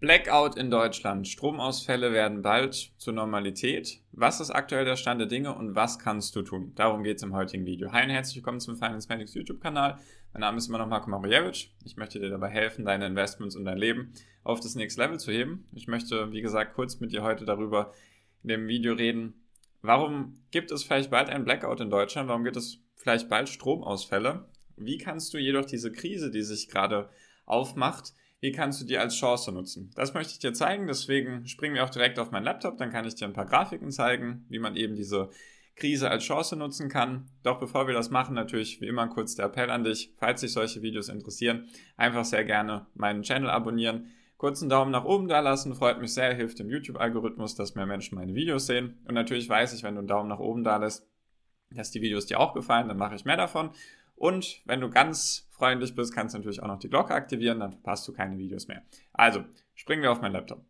Blackout in Deutschland. Stromausfälle werden bald zur Normalität. Was ist aktuell der Stand der Dinge und was kannst du tun? Darum geht es im heutigen Video. Hi und herzlich willkommen zum Finance Medics YouTube-Kanal. Mein Name ist immer noch Marco Mariewicz. Ich möchte dir dabei helfen, deine Investments und dein Leben auf das nächste Level zu heben. Ich möchte, wie gesagt, kurz mit dir heute darüber in dem Video reden. Warum gibt es vielleicht bald einen Blackout in Deutschland? Warum gibt es vielleicht bald Stromausfälle? Wie kannst du jedoch diese Krise, die sich gerade aufmacht, wie kannst du die als Chance nutzen? Das möchte ich dir zeigen, deswegen springen wir auch direkt auf meinen Laptop, dann kann ich dir ein paar Grafiken zeigen, wie man eben diese Krise als Chance nutzen kann. Doch bevor wir das machen, natürlich wie immer kurz der Appell an dich, falls dich solche Videos interessieren, einfach sehr gerne meinen Channel abonnieren, kurzen Daumen nach oben da lassen, freut mich sehr, hilft dem YouTube-Algorithmus, dass mehr Menschen meine Videos sehen. Und natürlich weiß ich, wenn du einen Daumen nach oben da lässt, dass die Videos dir auch gefallen, dann mache ich mehr davon. Und wenn du ganz freundlich bist, kannst du natürlich auch noch die Glocke aktivieren, dann verpasst du keine Videos mehr. Also, springen wir auf meinen Laptop.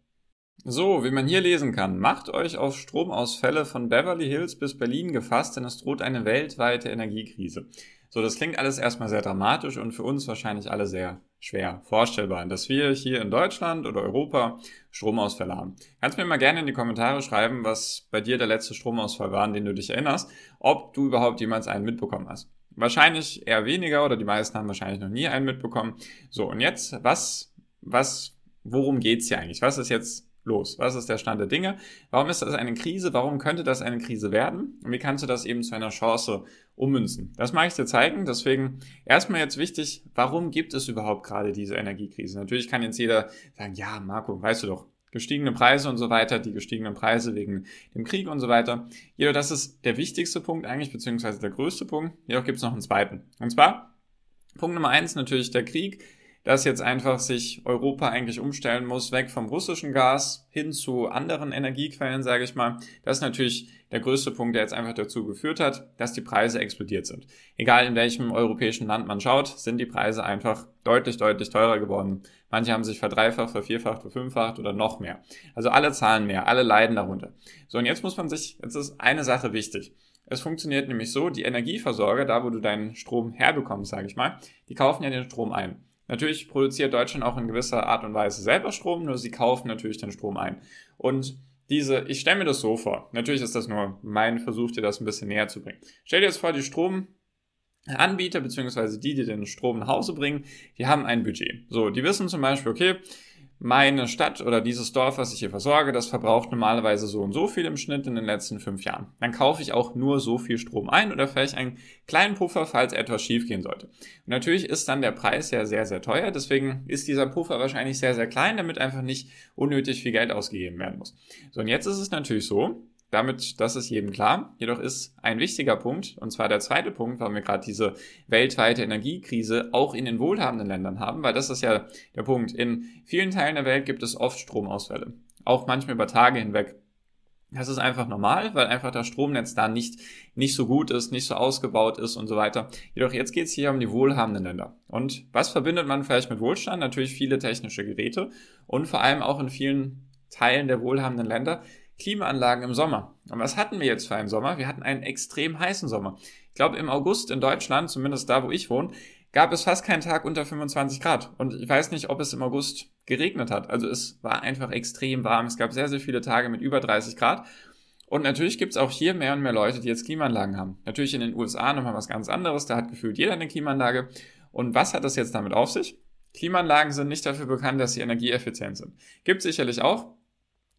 So, wie man hier lesen kann, macht euch auf Stromausfälle von Beverly Hills bis Berlin gefasst, denn es droht eine weltweite Energiekrise. So, das klingt alles erstmal sehr dramatisch und für uns wahrscheinlich alle sehr schwer vorstellbar, dass wir hier in Deutschland oder Europa Stromausfälle haben. Kannst mir mal gerne in die Kommentare schreiben, was bei dir der letzte Stromausfall war, an den du dich erinnerst, ob du überhaupt jemals einen mitbekommen hast. Wahrscheinlich eher weniger oder die meisten haben wahrscheinlich noch nie einen mitbekommen. So, und jetzt, was, was, worum geht's hier eigentlich? Was ist jetzt los? Was ist der Stand der Dinge? Warum ist das eine Krise? Warum könnte das eine Krise werden? Und wie kannst du das eben zu einer Chance ummünzen? Das mag ich dir zeigen. Deswegen erstmal jetzt wichtig, warum gibt es überhaupt gerade diese Energiekrise? Natürlich kann jetzt jeder sagen, ja, Marco, weißt du doch, gestiegene Preise und so weiter, die gestiegenen Preise wegen dem Krieg und so weiter. Jedoch, das ist der wichtigste Punkt eigentlich, beziehungsweise der größte Punkt. Jedoch gibt es noch einen zweiten. Und zwar, Punkt Nummer eins natürlich der Krieg dass jetzt einfach sich Europa eigentlich umstellen muss, weg vom russischen Gas hin zu anderen Energiequellen, sage ich mal. Das ist natürlich der größte Punkt, der jetzt einfach dazu geführt hat, dass die Preise explodiert sind. Egal in welchem europäischen Land man schaut, sind die Preise einfach deutlich, deutlich teurer geworden. Manche haben sich verdreifacht, vervierfacht, verfünffacht oder noch mehr. Also alle zahlen mehr, alle leiden darunter. So, und jetzt muss man sich, jetzt ist eine Sache wichtig. Es funktioniert nämlich so, die Energieversorger, da wo du deinen Strom herbekommst, sage ich mal, die kaufen ja den Strom ein. Natürlich produziert Deutschland auch in gewisser Art und Weise selber Strom, nur sie kaufen natürlich den Strom ein. Und diese, ich stelle mir das so vor, natürlich ist das nur mein Versuch, dir das ein bisschen näher zu bringen. Stell dir jetzt vor, die Stromanbieter beziehungsweise die, die den Strom nach Hause bringen, die haben ein Budget. So, die wissen zum Beispiel, okay, meine Stadt oder dieses Dorf, was ich hier versorge, das verbraucht normalerweise so und so viel im Schnitt in den letzten fünf Jahren. Dann kaufe ich auch nur so viel Strom ein oder vielleicht einen kleinen Puffer, falls etwas schiefgehen sollte. Und natürlich ist dann der Preis ja sehr, sehr teuer. Deswegen ist dieser Puffer wahrscheinlich sehr, sehr klein, damit einfach nicht unnötig viel Geld ausgegeben werden muss. So, und jetzt ist es natürlich so, damit, das ist jedem klar. Jedoch ist ein wichtiger Punkt, und zwar der zweite Punkt, warum wir gerade diese weltweite Energiekrise auch in den wohlhabenden Ländern haben, weil das ist ja der Punkt. In vielen Teilen der Welt gibt es oft Stromausfälle. Auch manchmal über Tage hinweg. Das ist einfach normal, weil einfach das Stromnetz da nicht, nicht so gut ist, nicht so ausgebaut ist und so weiter. Jedoch jetzt geht es hier um die wohlhabenden Länder. Und was verbindet man vielleicht mit Wohlstand? Natürlich viele technische Geräte und vor allem auch in vielen Teilen der wohlhabenden Länder Klimaanlagen im Sommer. Und was hatten wir jetzt für einen Sommer? Wir hatten einen extrem heißen Sommer. Ich glaube, im August in Deutschland, zumindest da, wo ich wohne, gab es fast keinen Tag unter 25 Grad. Und ich weiß nicht, ob es im August geregnet hat. Also es war einfach extrem warm. Es gab sehr, sehr viele Tage mit über 30 Grad. Und natürlich gibt es auch hier mehr und mehr Leute, die jetzt Klimaanlagen haben. Natürlich in den USA nochmal was ganz anderes. Da hat gefühlt jeder eine Klimaanlage. Und was hat das jetzt damit auf sich? Klimaanlagen sind nicht dafür bekannt, dass sie energieeffizient sind. Gibt sicherlich auch,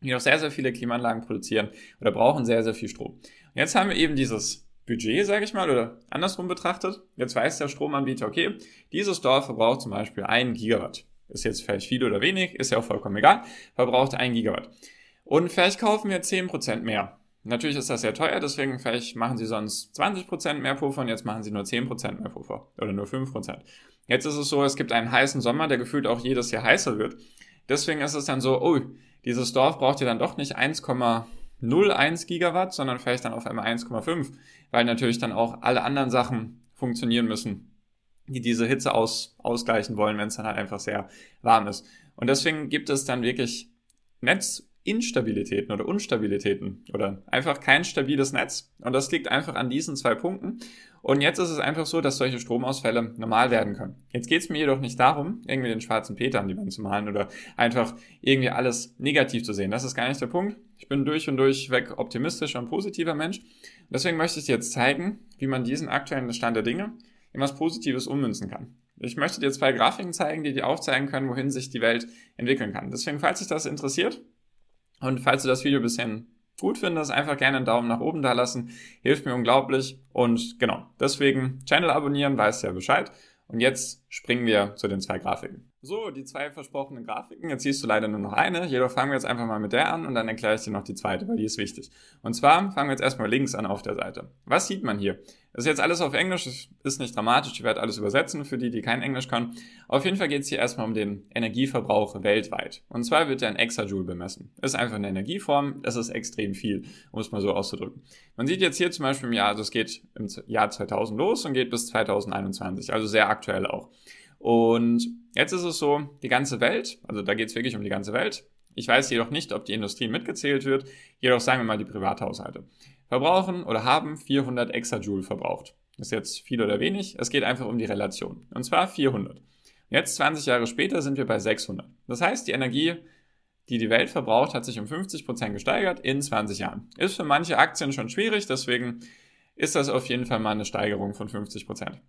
die noch sehr, sehr viele Klimaanlagen produzieren oder brauchen sehr, sehr viel Strom. Und jetzt haben wir eben dieses Budget, sage ich mal, oder andersrum betrachtet. Jetzt weiß der Stromanbieter, okay, dieses Dorf verbraucht zum Beispiel ein Gigawatt. Ist jetzt vielleicht viel oder wenig, ist ja auch vollkommen egal, verbraucht ein Gigawatt. Und vielleicht kaufen wir 10% mehr. Natürlich ist das sehr teuer, deswegen vielleicht machen sie sonst 20% mehr Puffer und jetzt machen sie nur 10% mehr Puffer oder nur 5%. Jetzt ist es so, es gibt einen heißen Sommer, der gefühlt auch jedes Jahr heißer wird. Deswegen ist es dann so, oh, dieses Dorf braucht ja dann doch nicht 1,01 Gigawatt, sondern vielleicht dann auf einmal 1,5, weil natürlich dann auch alle anderen Sachen funktionieren müssen, die diese Hitze aus, ausgleichen wollen, wenn es dann halt einfach sehr warm ist. Und deswegen gibt es dann wirklich Netz, Instabilitäten oder Unstabilitäten oder einfach kein stabiles Netz. Und das liegt einfach an diesen zwei Punkten. Und jetzt ist es einfach so, dass solche Stromausfälle normal werden können. Jetzt geht es mir jedoch nicht darum, irgendwie den schwarzen Peter an die Wand zu malen oder einfach irgendwie alles negativ zu sehen. Das ist gar nicht der Punkt. Ich bin durch und durch weg optimistischer und positiver Mensch. Deswegen möchte ich dir jetzt zeigen, wie man diesen aktuellen Stand der Dinge in was Positives ummünzen kann. Ich möchte dir zwei Grafiken zeigen, die dir aufzeigen können, wohin sich die Welt entwickeln kann. Deswegen, falls dich das interessiert, und falls du das Video bisher gut findest, einfach gerne einen Daumen nach oben da lassen. Hilft mir unglaublich. Und genau, deswegen Channel abonnieren, weißt ja Bescheid. Und jetzt springen wir zu den zwei Grafiken. So, die zwei versprochenen Grafiken. Jetzt siehst du leider nur noch eine. Jedoch fangen wir jetzt einfach mal mit der an und dann erkläre ich dir noch die zweite, weil die ist wichtig. Und zwar fangen wir jetzt erstmal links an auf der Seite. Was sieht man hier? Das ist jetzt alles auf Englisch, das ist nicht dramatisch, ich werde alles übersetzen für die, die kein Englisch können. Auf jeden Fall geht es hier erstmal um den Energieverbrauch weltweit. Und zwar wird der in Exajoule bemessen. Ist einfach eine Energieform, das ist extrem viel, um es mal so auszudrücken. Man sieht jetzt hier zum Beispiel im Jahr, also es geht im Jahr 2000 los und geht bis 2021, also sehr aktuell auch. Und jetzt ist es so, die ganze Welt, also da geht es wirklich um die ganze Welt. Ich weiß jedoch nicht, ob die Industrie mitgezählt wird, jedoch sagen wir mal die Privathaushalte verbrauchen oder haben 400 Exajoule verbraucht. Das ist jetzt viel oder wenig. Es geht einfach um die Relation. Und zwar 400. Jetzt 20 Jahre später sind wir bei 600. Das heißt, die Energie, die die Welt verbraucht, hat sich um 50 Prozent gesteigert in 20 Jahren. Ist für manche Aktien schon schwierig, deswegen ist das auf jeden Fall mal eine Steigerung von 50%. Prozent.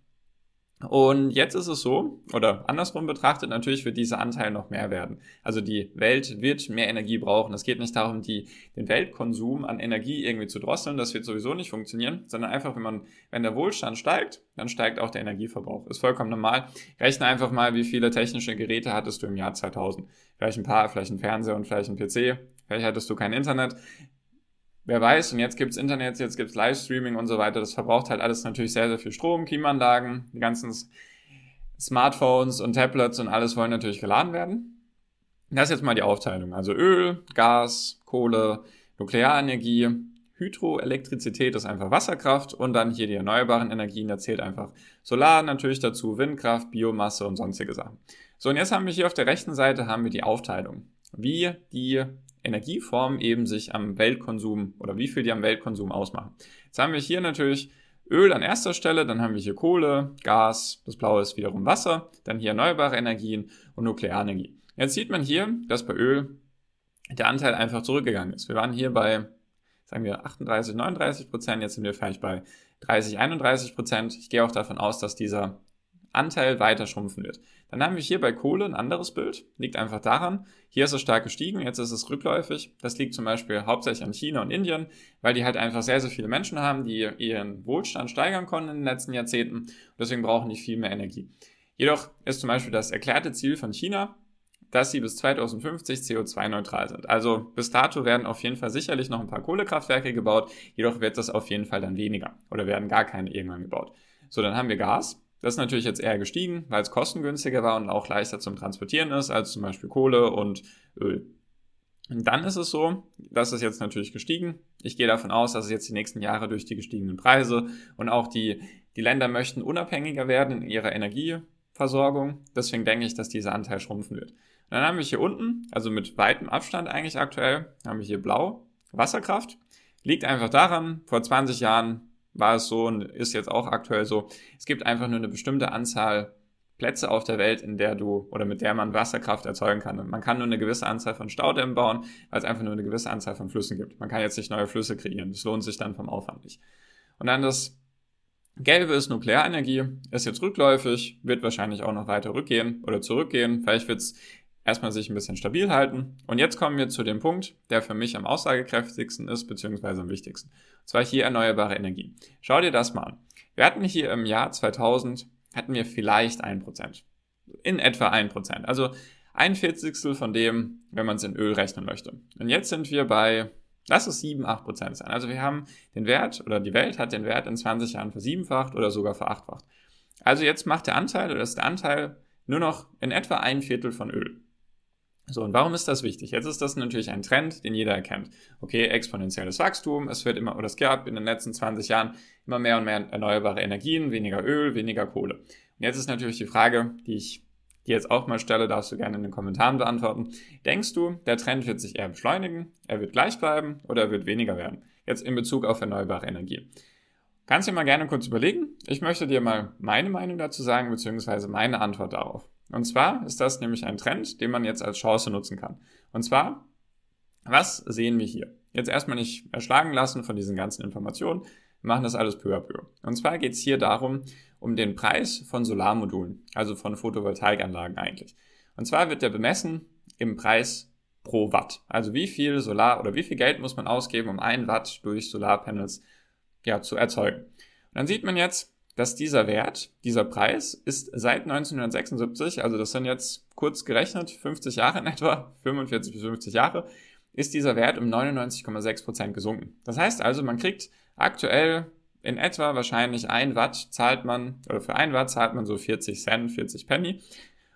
Und jetzt ist es so, oder andersrum betrachtet, natürlich wird dieser Anteil noch mehr werden. Also die Welt wird mehr Energie brauchen. Es geht nicht darum, die, den Weltkonsum an Energie irgendwie zu drosseln. Das wird sowieso nicht funktionieren, sondern einfach, wenn man, wenn der Wohlstand steigt, dann steigt auch der Energieverbrauch. Ist vollkommen normal. Rechne einfach mal, wie viele technische Geräte hattest du im Jahr 2000. Vielleicht ein paar, vielleicht ein Fernseher und vielleicht ein PC. Vielleicht hattest du kein Internet wer weiß, und jetzt gibt's Internet, jetzt gibt's Livestreaming und so weiter. Das verbraucht halt alles natürlich sehr, sehr viel Strom, Klimaanlagen, die ganzen Smartphones und Tablets und alles wollen natürlich geladen werden. Das ist jetzt mal die Aufteilung. Also Öl, Gas, Kohle, Nuklearenergie, Hydroelektrizität ist einfach Wasserkraft und dann hier die erneuerbaren Energien, da zählt einfach Solar natürlich dazu, Windkraft, Biomasse und sonstige Sachen. So, und jetzt haben wir hier auf der rechten Seite haben wir die Aufteilung, wie die Energieformen eben sich am Weltkonsum oder wie viel die am Weltkonsum ausmachen. Jetzt haben wir hier natürlich Öl an erster Stelle, dann haben wir hier Kohle, Gas, das blaue ist wiederum Wasser, dann hier erneuerbare Energien und Nuklearenergie. Jetzt sieht man hier, dass bei Öl der Anteil einfach zurückgegangen ist. Wir waren hier bei, sagen wir, 38, 39 Prozent, jetzt sind wir vielleicht bei 30, 31 Prozent. Ich gehe auch davon aus, dass dieser Anteil weiter schrumpfen wird. Dann haben wir hier bei Kohle ein anderes Bild. Liegt einfach daran, hier ist es stark gestiegen, jetzt ist es rückläufig. Das liegt zum Beispiel hauptsächlich an China und Indien, weil die halt einfach sehr, sehr viele Menschen haben, die ihren Wohlstand steigern konnten in den letzten Jahrzehnten. Deswegen brauchen die viel mehr Energie. Jedoch ist zum Beispiel das erklärte Ziel von China, dass sie bis 2050 CO2-neutral sind. Also bis dato werden auf jeden Fall sicherlich noch ein paar Kohlekraftwerke gebaut, jedoch wird das auf jeden Fall dann weniger oder werden gar keine irgendwann gebaut. So, dann haben wir Gas. Das ist natürlich jetzt eher gestiegen, weil es kostengünstiger war und auch leichter zum Transportieren ist als zum Beispiel Kohle und Öl. Und dann ist es so, das ist jetzt natürlich gestiegen. Ich gehe davon aus, dass es jetzt die nächsten Jahre durch die gestiegenen Preise und auch die, die Länder möchten unabhängiger werden in ihrer Energieversorgung. Deswegen denke ich, dass dieser Anteil schrumpfen wird. Und dann haben wir hier unten, also mit weitem Abstand eigentlich aktuell, haben wir hier blau, Wasserkraft. Liegt einfach daran, vor 20 Jahren war es so und ist jetzt auch aktuell so. Es gibt einfach nur eine bestimmte Anzahl Plätze auf der Welt, in der du oder mit der man Wasserkraft erzeugen kann. Und man kann nur eine gewisse Anzahl von Staudämmen bauen, weil es einfach nur eine gewisse Anzahl von Flüssen gibt. Man kann jetzt nicht neue Flüsse kreieren. Das lohnt sich dann vom Aufwand nicht. Und dann das Gelbe ist Nuklearenergie, ist jetzt rückläufig, wird wahrscheinlich auch noch weiter rückgehen oder zurückgehen. Vielleicht wird es erstmal sich ein bisschen stabil halten. Und jetzt kommen wir zu dem Punkt, der für mich am aussagekräftigsten ist, beziehungsweise am wichtigsten. Und zwar hier erneuerbare Energie. Schau dir das mal an. Wir hatten hier im Jahr 2000, hatten wir vielleicht ein Prozent. In etwa ein Prozent. Also ein Vierzigstel von dem, wenn man es in Öl rechnen möchte. Und jetzt sind wir bei, lass es 7, 8 Prozent sein. Also wir haben den Wert, oder die Welt hat den Wert in 20 Jahren versiebenfacht oder sogar verachtfacht. Also jetzt macht der Anteil, oder ist der Anteil nur noch in etwa ein Viertel von Öl. So, und warum ist das wichtig? Jetzt ist das natürlich ein Trend, den jeder erkennt. Okay, exponentielles Wachstum, es wird immer, oder es gab in den letzten 20 Jahren immer mehr und mehr erneuerbare Energien, weniger Öl, weniger Kohle. Und jetzt ist natürlich die Frage, die ich die jetzt auch mal stelle, darfst du gerne in den Kommentaren beantworten. Denkst du, der Trend wird sich eher beschleunigen, er wird gleich bleiben oder er wird weniger werden? Jetzt in Bezug auf erneuerbare Energie. Kannst du dir mal gerne kurz überlegen. Ich möchte dir mal meine Meinung dazu sagen, beziehungsweise meine Antwort darauf. Und zwar ist das nämlich ein Trend, den man jetzt als Chance nutzen kann. Und zwar, was sehen wir hier? Jetzt erstmal nicht erschlagen lassen von diesen ganzen Informationen. Wir machen das alles peu à peu. Und zwar geht es hier darum, um den Preis von Solarmodulen, also von Photovoltaikanlagen eigentlich. Und zwar wird der bemessen im Preis pro Watt. Also wie viel Solar oder wie viel Geld muss man ausgeben, um ein Watt durch Solarpanels ja, zu erzeugen. Und dann sieht man jetzt, dass dieser Wert, dieser Preis ist seit 1976, also das sind jetzt kurz gerechnet 50 Jahre in etwa, 45 bis 50 Jahre, ist dieser Wert um 99,6 Prozent gesunken. Das heißt also, man kriegt aktuell in etwa wahrscheinlich ein Watt zahlt man, oder für ein Watt zahlt man so 40 Cent, 40 Penny.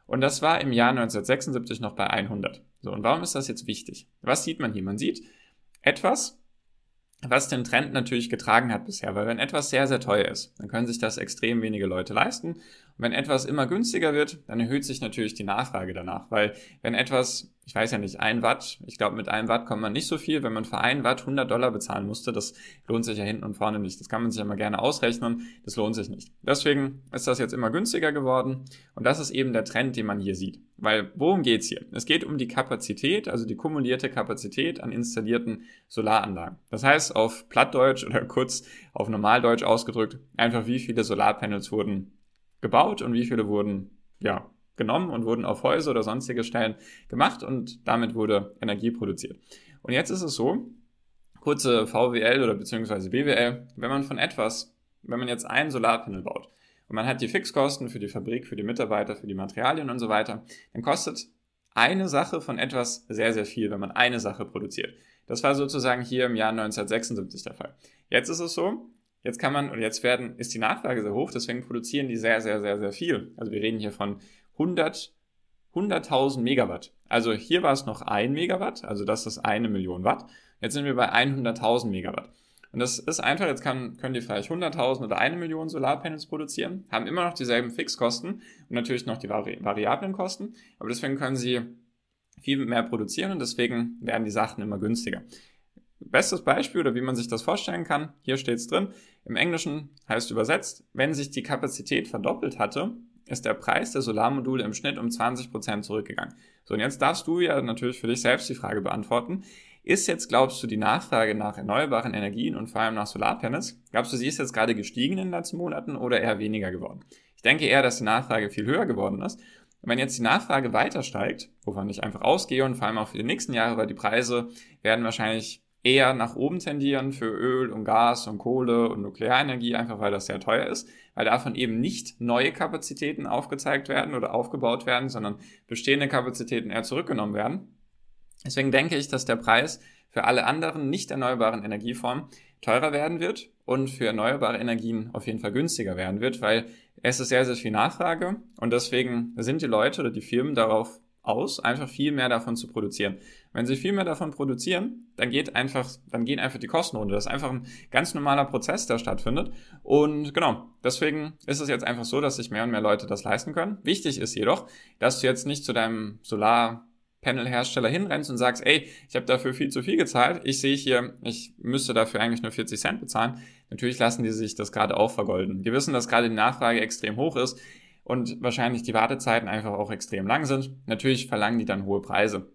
Und das war im Jahr 1976 noch bei 100. So, und warum ist das jetzt wichtig? Was sieht man hier? Man sieht etwas, was den Trend natürlich getragen hat bisher, weil wenn etwas sehr, sehr teuer ist, dann können sich das extrem wenige Leute leisten. Wenn etwas immer günstiger wird, dann erhöht sich natürlich die Nachfrage danach, weil wenn etwas ich weiß ja nicht, ein Watt, ich glaube, mit einem Watt kommt man nicht so viel. Wenn man für ein Watt 100 Dollar bezahlen musste, das lohnt sich ja hinten und vorne nicht. Das kann man sich ja mal gerne ausrechnen. Das lohnt sich nicht. Deswegen ist das jetzt immer günstiger geworden. Und das ist eben der Trend, den man hier sieht. Weil, worum geht's hier? Es geht um die Kapazität, also die kumulierte Kapazität an installierten Solaranlagen. Das heißt, auf Plattdeutsch oder kurz auf Normaldeutsch ausgedrückt, einfach wie viele Solarpanels wurden gebaut und wie viele wurden, ja, genommen und wurden auf Häuser oder sonstige Stellen gemacht und damit wurde Energie produziert. Und jetzt ist es so, kurze VWL oder beziehungsweise BWL, wenn man von etwas, wenn man jetzt ein Solarpanel baut und man hat die Fixkosten für die Fabrik, für die Mitarbeiter, für die Materialien und so weiter, dann kostet eine Sache von etwas sehr, sehr viel, wenn man eine Sache produziert. Das war sozusagen hier im Jahr 1976 der Fall. Jetzt ist es so, jetzt kann man, und jetzt werden, ist die Nachfrage sehr hoch, deswegen produzieren die sehr, sehr, sehr, sehr viel. Also wir reden hier von 100 100.000 Megawatt. Also hier war es noch ein Megawatt, also das ist eine Million Watt. Jetzt sind wir bei 100.000 Megawatt. Und das ist einfach, jetzt kann, können die vielleicht 100.000 oder eine Million Solarpanels produzieren, haben immer noch dieselben Fixkosten und natürlich noch die vari variablen Kosten, aber deswegen können sie viel mehr produzieren und deswegen werden die Sachen immer günstiger. Bestes Beispiel oder wie man sich das vorstellen kann, hier steht es drin, im Englischen heißt übersetzt, wenn sich die Kapazität verdoppelt hatte, ist der Preis der Solarmodule im Schnitt um 20% zurückgegangen. So, und jetzt darfst du ja natürlich für dich selbst die Frage beantworten. Ist jetzt, glaubst du, die Nachfrage nach erneuerbaren Energien und vor allem nach Solarpanels, glaubst du, sie ist jetzt gerade gestiegen in den letzten Monaten oder eher weniger geworden? Ich denke eher, dass die Nachfrage viel höher geworden ist. Wenn jetzt die Nachfrage weiter steigt, wovon ich einfach ausgehe und vor allem auch für die nächsten Jahre, weil die Preise werden wahrscheinlich eher nach oben tendieren für Öl und Gas und Kohle und Nuklearenergie, einfach weil das sehr teuer ist, weil davon eben nicht neue Kapazitäten aufgezeigt werden oder aufgebaut werden, sondern bestehende Kapazitäten eher zurückgenommen werden. Deswegen denke ich, dass der Preis für alle anderen nicht erneuerbaren Energieformen teurer werden wird und für erneuerbare Energien auf jeden Fall günstiger werden wird, weil es ist sehr, sehr viel Nachfrage und deswegen sind die Leute oder die Firmen darauf aus, einfach viel mehr davon zu produzieren. Wenn sie viel mehr davon produzieren, dann geht einfach, dann gehen einfach die Kosten runter. Das ist einfach ein ganz normaler Prozess, der stattfindet. Und genau, deswegen ist es jetzt einfach so, dass sich mehr und mehr Leute das leisten können. Wichtig ist jedoch, dass du jetzt nicht zu deinem Solarpanel-Hersteller hinrennst und sagst, ey, ich habe dafür viel zu viel gezahlt. Ich sehe hier, ich müsste dafür eigentlich nur 40 Cent bezahlen. Natürlich lassen die sich das gerade auch vergolden. Die wissen, dass gerade die Nachfrage extrem hoch ist und wahrscheinlich die Wartezeiten einfach auch extrem lang sind. Natürlich verlangen die dann hohe Preise.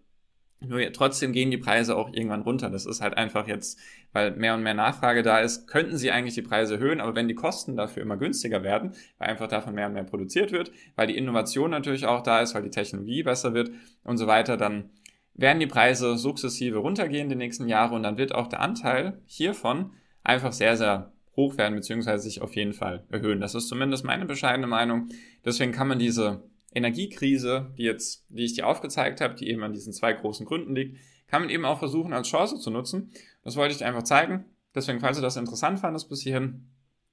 Nur trotzdem gehen die Preise auch irgendwann runter. Das ist halt einfach jetzt, weil mehr und mehr Nachfrage da ist, könnten sie eigentlich die Preise erhöhen, aber wenn die Kosten dafür immer günstiger werden, weil einfach davon mehr und mehr produziert wird, weil die Innovation natürlich auch da ist, weil die Technologie besser wird und so weiter, dann werden die Preise sukzessive runtergehen die nächsten Jahre und dann wird auch der Anteil hiervon einfach sehr, sehr hoch werden, beziehungsweise sich auf jeden Fall erhöhen. Das ist zumindest meine bescheidene Meinung. Deswegen kann man diese Energiekrise, die jetzt, die ich dir aufgezeigt habe, die eben an diesen zwei großen Gründen liegt, kann man eben auch versuchen, als Chance zu nutzen. Das wollte ich dir einfach zeigen. Deswegen, falls du das interessant fandest bis hierhin,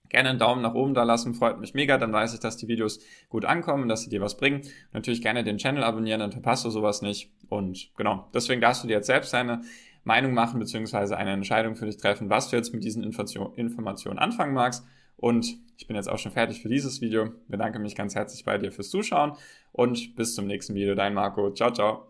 gerne einen Daumen nach oben da lassen, freut mich mega, dann weiß ich, dass die Videos gut ankommen, dass sie dir was bringen. Natürlich gerne den Channel abonnieren, dann verpasst du sowas nicht. Und genau, deswegen darfst du dir jetzt selbst deine Meinung machen, beziehungsweise eine Entscheidung für dich treffen, was du jetzt mit diesen Informationen anfangen magst. Und ich bin jetzt auch schon fertig für dieses Video. Bedanke mich ganz herzlich bei dir fürs Zuschauen und bis zum nächsten Video. Dein Marco. Ciao, ciao.